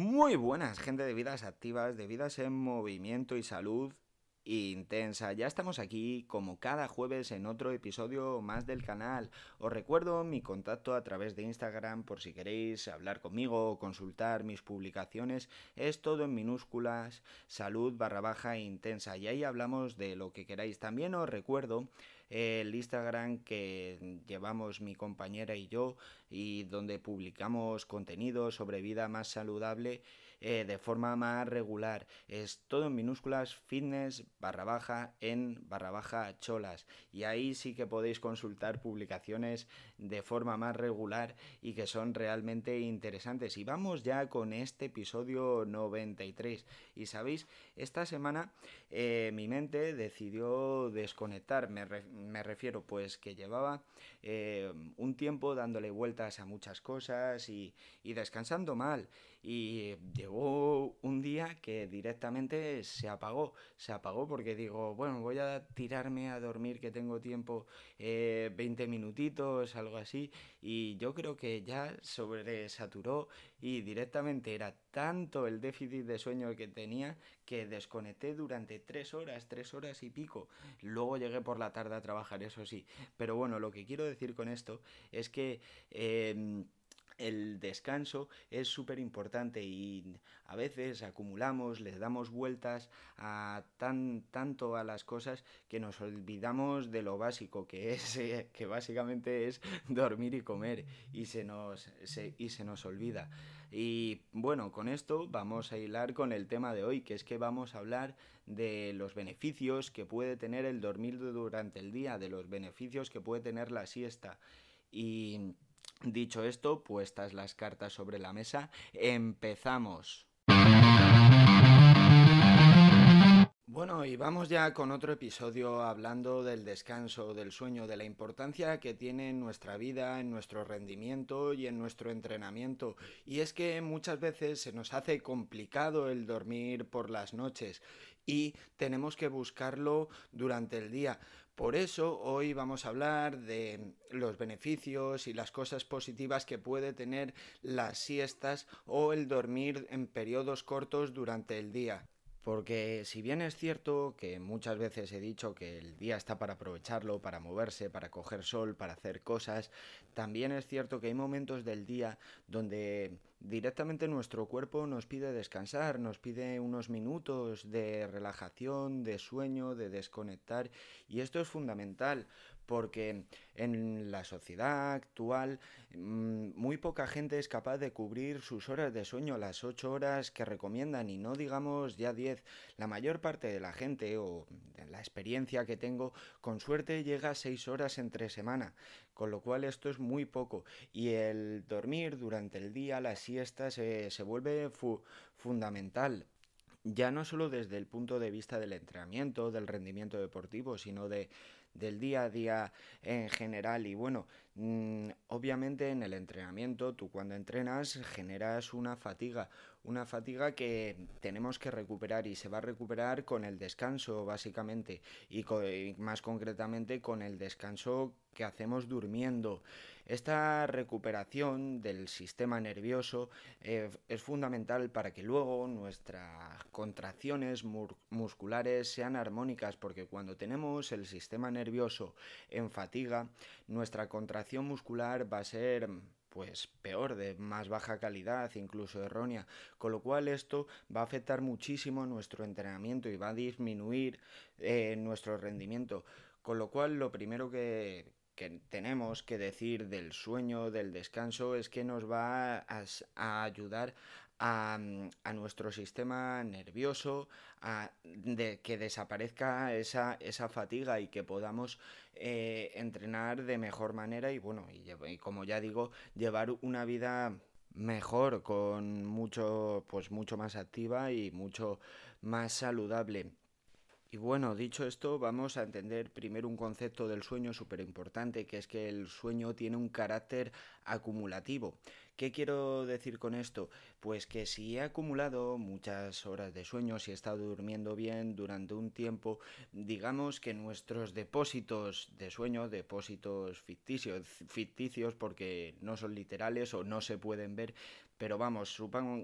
Muy buenas, gente de vidas activas, de vidas en movimiento y salud intensa. Ya estamos aquí como cada jueves en otro episodio más del canal. Os recuerdo mi contacto a través de Instagram por si queréis hablar conmigo o consultar mis publicaciones. Es todo en minúsculas, salud barra baja intensa. Y ahí hablamos de lo que queráis. También os recuerdo el Instagram que llevamos mi compañera y yo y donde publicamos contenido sobre vida más saludable eh, de forma más regular. Es todo en minúsculas, fitness barra baja en barra baja cholas. Y ahí sí que podéis consultar publicaciones de forma más regular y que son realmente interesantes. Y vamos ya con este episodio 93. Y sabéis, esta semana eh, mi mente decidió desconectar. Me, me, refiero pues que llevaba eh, un tiempo dándole vueltas a muchas cosas y, y descansando mal. Y llegó un día que directamente se apagó, se apagó porque digo, bueno, voy a tirarme a dormir que tengo tiempo eh, 20 minutitos, algo así, y yo creo que ya sobresaturó y directamente era tanto el déficit de sueño que tenía que desconecté durante tres horas, tres horas y pico. Luego llegué por la tarde a trabajar, eso sí. Pero bueno, lo que quiero decir con esto es que... Eh, el descanso es súper importante y a veces acumulamos, les damos vueltas a tan, tanto a las cosas que nos olvidamos de lo básico, que es eh, que básicamente es dormir y comer y se nos, se, y se nos olvida. Y bueno, con esto vamos a hilar con el tema de hoy, que es que vamos a hablar de los beneficios que puede tener el dormir durante el día, de los beneficios que puede tener la siesta. Y Dicho esto, puestas las cartas sobre la mesa, empezamos. Bueno, y vamos ya con otro episodio hablando del descanso, del sueño, de la importancia que tiene en nuestra vida, en nuestro rendimiento y en nuestro entrenamiento. Y es que muchas veces se nos hace complicado el dormir por las noches y tenemos que buscarlo durante el día. Por eso hoy vamos a hablar de los beneficios y las cosas positivas que puede tener las siestas o el dormir en periodos cortos durante el día. Porque si bien es cierto que muchas veces he dicho que el día está para aprovecharlo, para moverse, para coger sol, para hacer cosas, también es cierto que hay momentos del día donde directamente nuestro cuerpo nos pide descansar, nos pide unos minutos de relajación, de sueño, de desconectar y esto es fundamental porque en la sociedad actual mm, muy poca gente es capaz de cubrir sus horas de sueño, las ocho horas que recomiendan y no digamos ya diez. La mayor parte de la gente o la experiencia que tengo con suerte llega a seis horas entre semana, con lo cual esto es muy poco. Y el dormir durante el día, la siesta se, se vuelve fundamental. Ya no solo desde el punto de vista del entrenamiento, del rendimiento deportivo, sino de del día a día en general. Y bueno, mm, obviamente en el entrenamiento, tú cuando entrenas generas una fatiga, una fatiga que tenemos que recuperar y se va a recuperar con el descanso básicamente y, más concretamente con el descanso que hacemos durmiendo. Esta recuperación del sistema nervioso eh, es fundamental para que luego nuestras contracciones musculares sean armónicas porque cuando tenemos el sistema nervioso en fatiga, nuestra contracción muscular va a ser pues peor, de más baja calidad, incluso errónea, con lo cual esto va a afectar muchísimo nuestro entrenamiento y va a disminuir eh, nuestro rendimiento, con lo cual lo primero que, que tenemos que decir del sueño, del descanso, es que nos va a, ayudar a, a, nuestro sistema nervioso, a de que desaparezca esa, esa fatiga y que podamos eh, entrenar de mejor manera y bueno, y, como ya digo, llevar una vida mejor, con mucho, pues mucho más activa y mucho más saludable. Y bueno, dicho esto, vamos a entender primero un concepto del sueño súper importante, que es que el sueño tiene un carácter acumulativo. ¿Qué quiero decir con esto? Pues que si he acumulado muchas horas de sueño, si he estado durmiendo bien durante un tiempo, digamos que nuestros depósitos de sueño, depósitos ficticios, ficticios porque no son literales o no se pueden ver, pero vamos,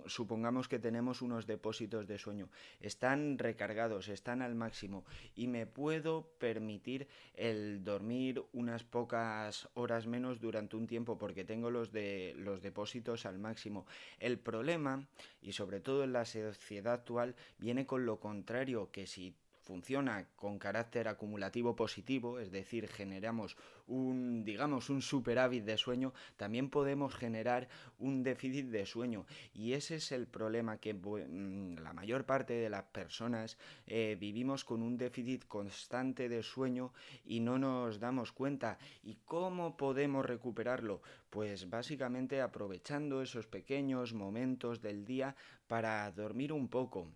supongamos que tenemos unos depósitos de sueño. Están recargados, están al máximo y me puedo permitir el dormir unas pocas horas menos durante un tiempo porque tengo los, de, los depósitos al máximo. El problema, y sobre todo en la sociedad actual, viene con lo contrario, que si funciona con carácter acumulativo positivo, es decir, generamos un, digamos, un superávit de sueño, también podemos generar un déficit de sueño. Y ese es el problema que mm, la mayor parte de las personas eh, vivimos con un déficit constante de sueño y no nos damos cuenta. ¿Y cómo podemos recuperarlo? Pues básicamente aprovechando esos pequeños momentos del día para dormir un poco.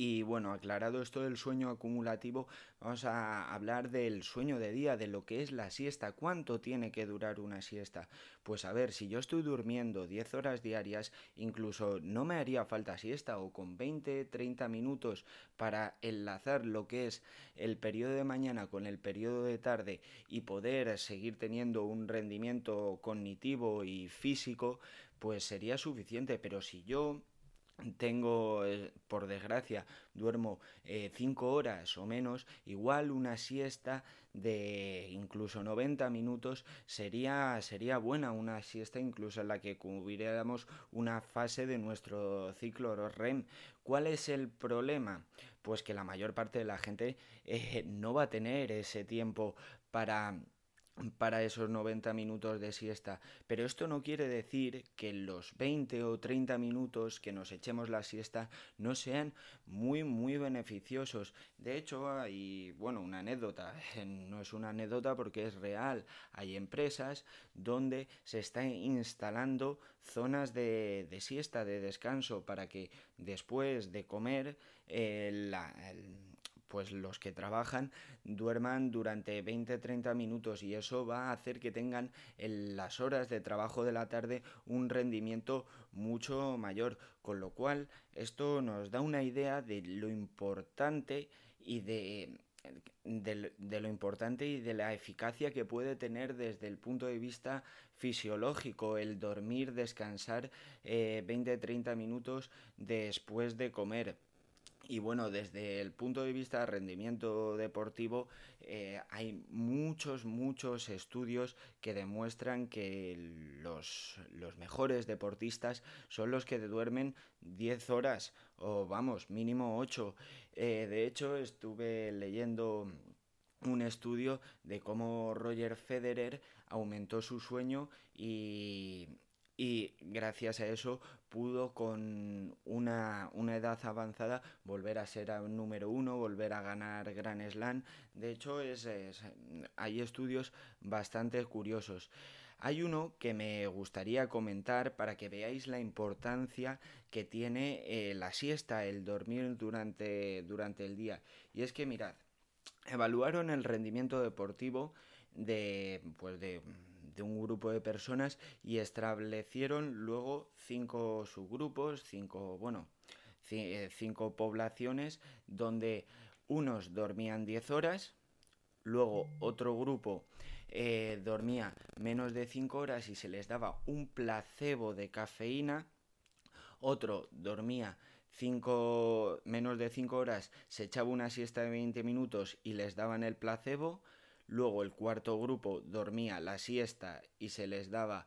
Y bueno, aclarado esto del sueño acumulativo, vamos a hablar del sueño de día, de lo que es la siesta. ¿Cuánto tiene que durar una siesta? Pues a ver, si yo estoy durmiendo 10 horas diarias, incluso no me haría falta siesta o con 20, 30 minutos para enlazar lo que es el periodo de mañana con el periodo de tarde y poder seguir teniendo un rendimiento cognitivo y físico, pues sería suficiente. Pero si yo tengo, eh, por desgracia, duermo 5 eh, horas o menos, igual una siesta de incluso 90 minutos sería, sería buena, una siesta incluso en la que cubriéramos una fase de nuestro ciclo REM. ¿Cuál es el problema? Pues que la mayor parte de la gente eh, no va a tener ese tiempo para para esos 90 minutos de siesta. Pero esto no quiere decir que los 20 o 30 minutos que nos echemos la siesta no sean muy, muy beneficiosos. De hecho, hay, bueno, una anécdota, no es una anécdota porque es real. Hay empresas donde se están instalando zonas de, siesta, de descanso, para que después de comer eh, la, pues los que trabajan duerman durante 20-30 minutos y eso va a hacer que tengan en las horas de trabajo de la tarde un rendimiento mucho mayor, con lo cual esto nos da una idea de lo importante y de de, lo importante y de la eficacia que puede tener desde el punto de vista fisiológico el dormir, descansar 20-30 eh, minutos después de comer. Y bueno, desde el punto de vista de rendimiento deportivo, eh, hay muchos, muchos estudios que demuestran que los, mejores deportistas son los que duermen 10 horas o vamos, mínimo 8. Eh, de hecho, estuve leyendo un estudio de cómo Roger Federer aumentó su sueño y y gracias a eso pudo con una, edad avanzada volver a ser número uno, volver a ganar Grand Slam. De hecho, es, hay estudios bastante curiosos. Hay uno que me gustaría comentar para que veáis la importancia que tiene eh, la siesta, el dormir durante, durante el día. Y es que mirad, evaluaron el rendimiento deportivo de, pues de de un grupo de personas y establecieron luego cinco subgrupos, cinco, bueno, eh, cinco poblaciones donde unos dormían 10 horas, luego otro grupo eh, dormía menos de 5 horas y se les daba un placebo de cafeína, otro dormía cinco, menos de 5 horas, se echaba una siesta de 20 minutos y les daban el placebo, Luego el cuarto grupo dormía la siesta y se les daba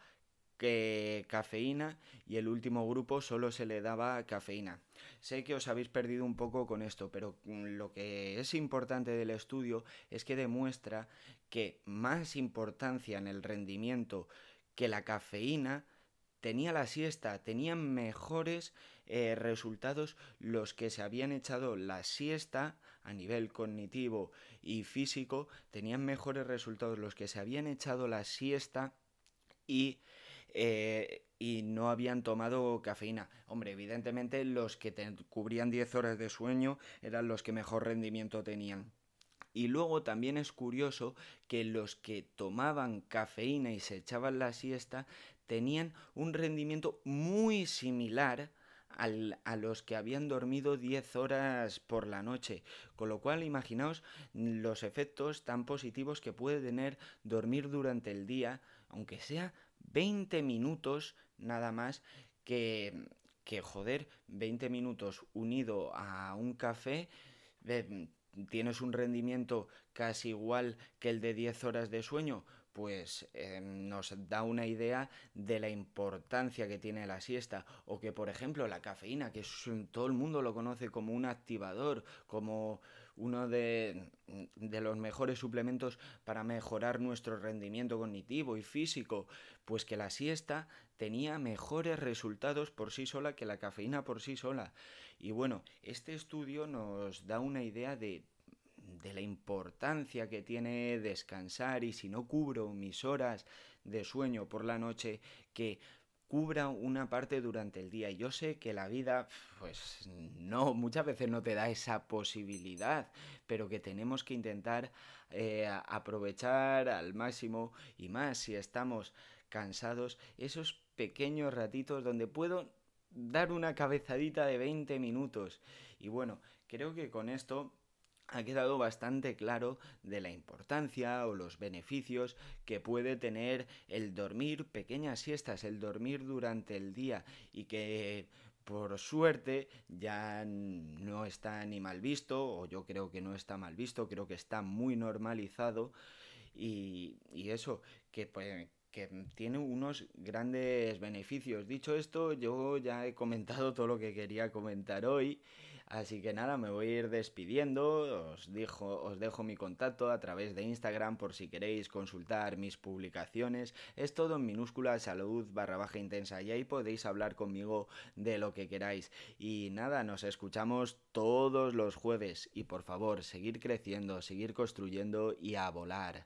que cafeína y el último grupo solo se le daba cafeína. Sé que os habéis perdido un poco con esto, pero lo que es importante del estudio es que demuestra que más importancia en el rendimiento que la cafeína tenía la siesta, tenían mejores eh, resultados los que se habían echado la siesta a nivel cognitivo y físico, tenían mejores resultados los que se habían echado la siesta y eh, y no habían tomado cafeína. Hombre, evidentemente los que cubrían 10 horas de sueño eran los que mejor rendimiento tenían. Y luego también es curioso que los que tomaban cafeína y se echaban la siesta tenían un rendimiento muy similar a los que habían dormido 10 horas por la noche. Con lo cual, imaginaos los efectos tan positivos que puede tener dormir durante el día, aunque sea 20 minutos nada más que, que joder, 20 minutos unido a un café. Eh, tienes un rendimiento casi igual que el de 10 horas de sueño, pues em, nos da una idea de la importancia que tiene la siesta. O que, por ejemplo, la cafeína, que todo el mundo lo conoce como un activador, como uno de, de, los mejores suplementos para mejorar nuestro rendimiento cognitivo y físico, pues que la siesta tenía mejores resultados por sí sola que la cafeína por sí sola. Y bueno, este estudio nos da una idea de de la importancia que tiene descansar y si no cubro mis horas de sueño por la noche, que cubra una parte durante el día. Yo sé que la vida, pues no, muchas veces no te da esa posibilidad, pero que tenemos que intentar eh, aprovechar al máximo y más si estamos cansados, esos pequeños ratitos donde puedo dar una cabezadita de 20 minutos. Y bueno, creo que con esto ha quedado bastante claro de la importancia o los beneficios que puede tener el dormir pequeñas siestas, el dormir durante el día y que por suerte ya no está ni mal visto, o yo creo que no está mal visto, creo que está muy normalizado y, eso, que, pues, que tiene unos grandes beneficios. Dicho esto, yo ya he comentado todo lo que quería comentar hoy. Así que nada, me voy a ir despidiendo. Os, dejo, os dejo mi contacto a través de Instagram por si queréis consultar mis publicaciones. Es todo en minúscula salud barra baja intensa y ahí podéis hablar conmigo de lo que queráis. Y nada, nos escuchamos todos los jueves y por favor, seguir creciendo, seguir construyendo y a volar.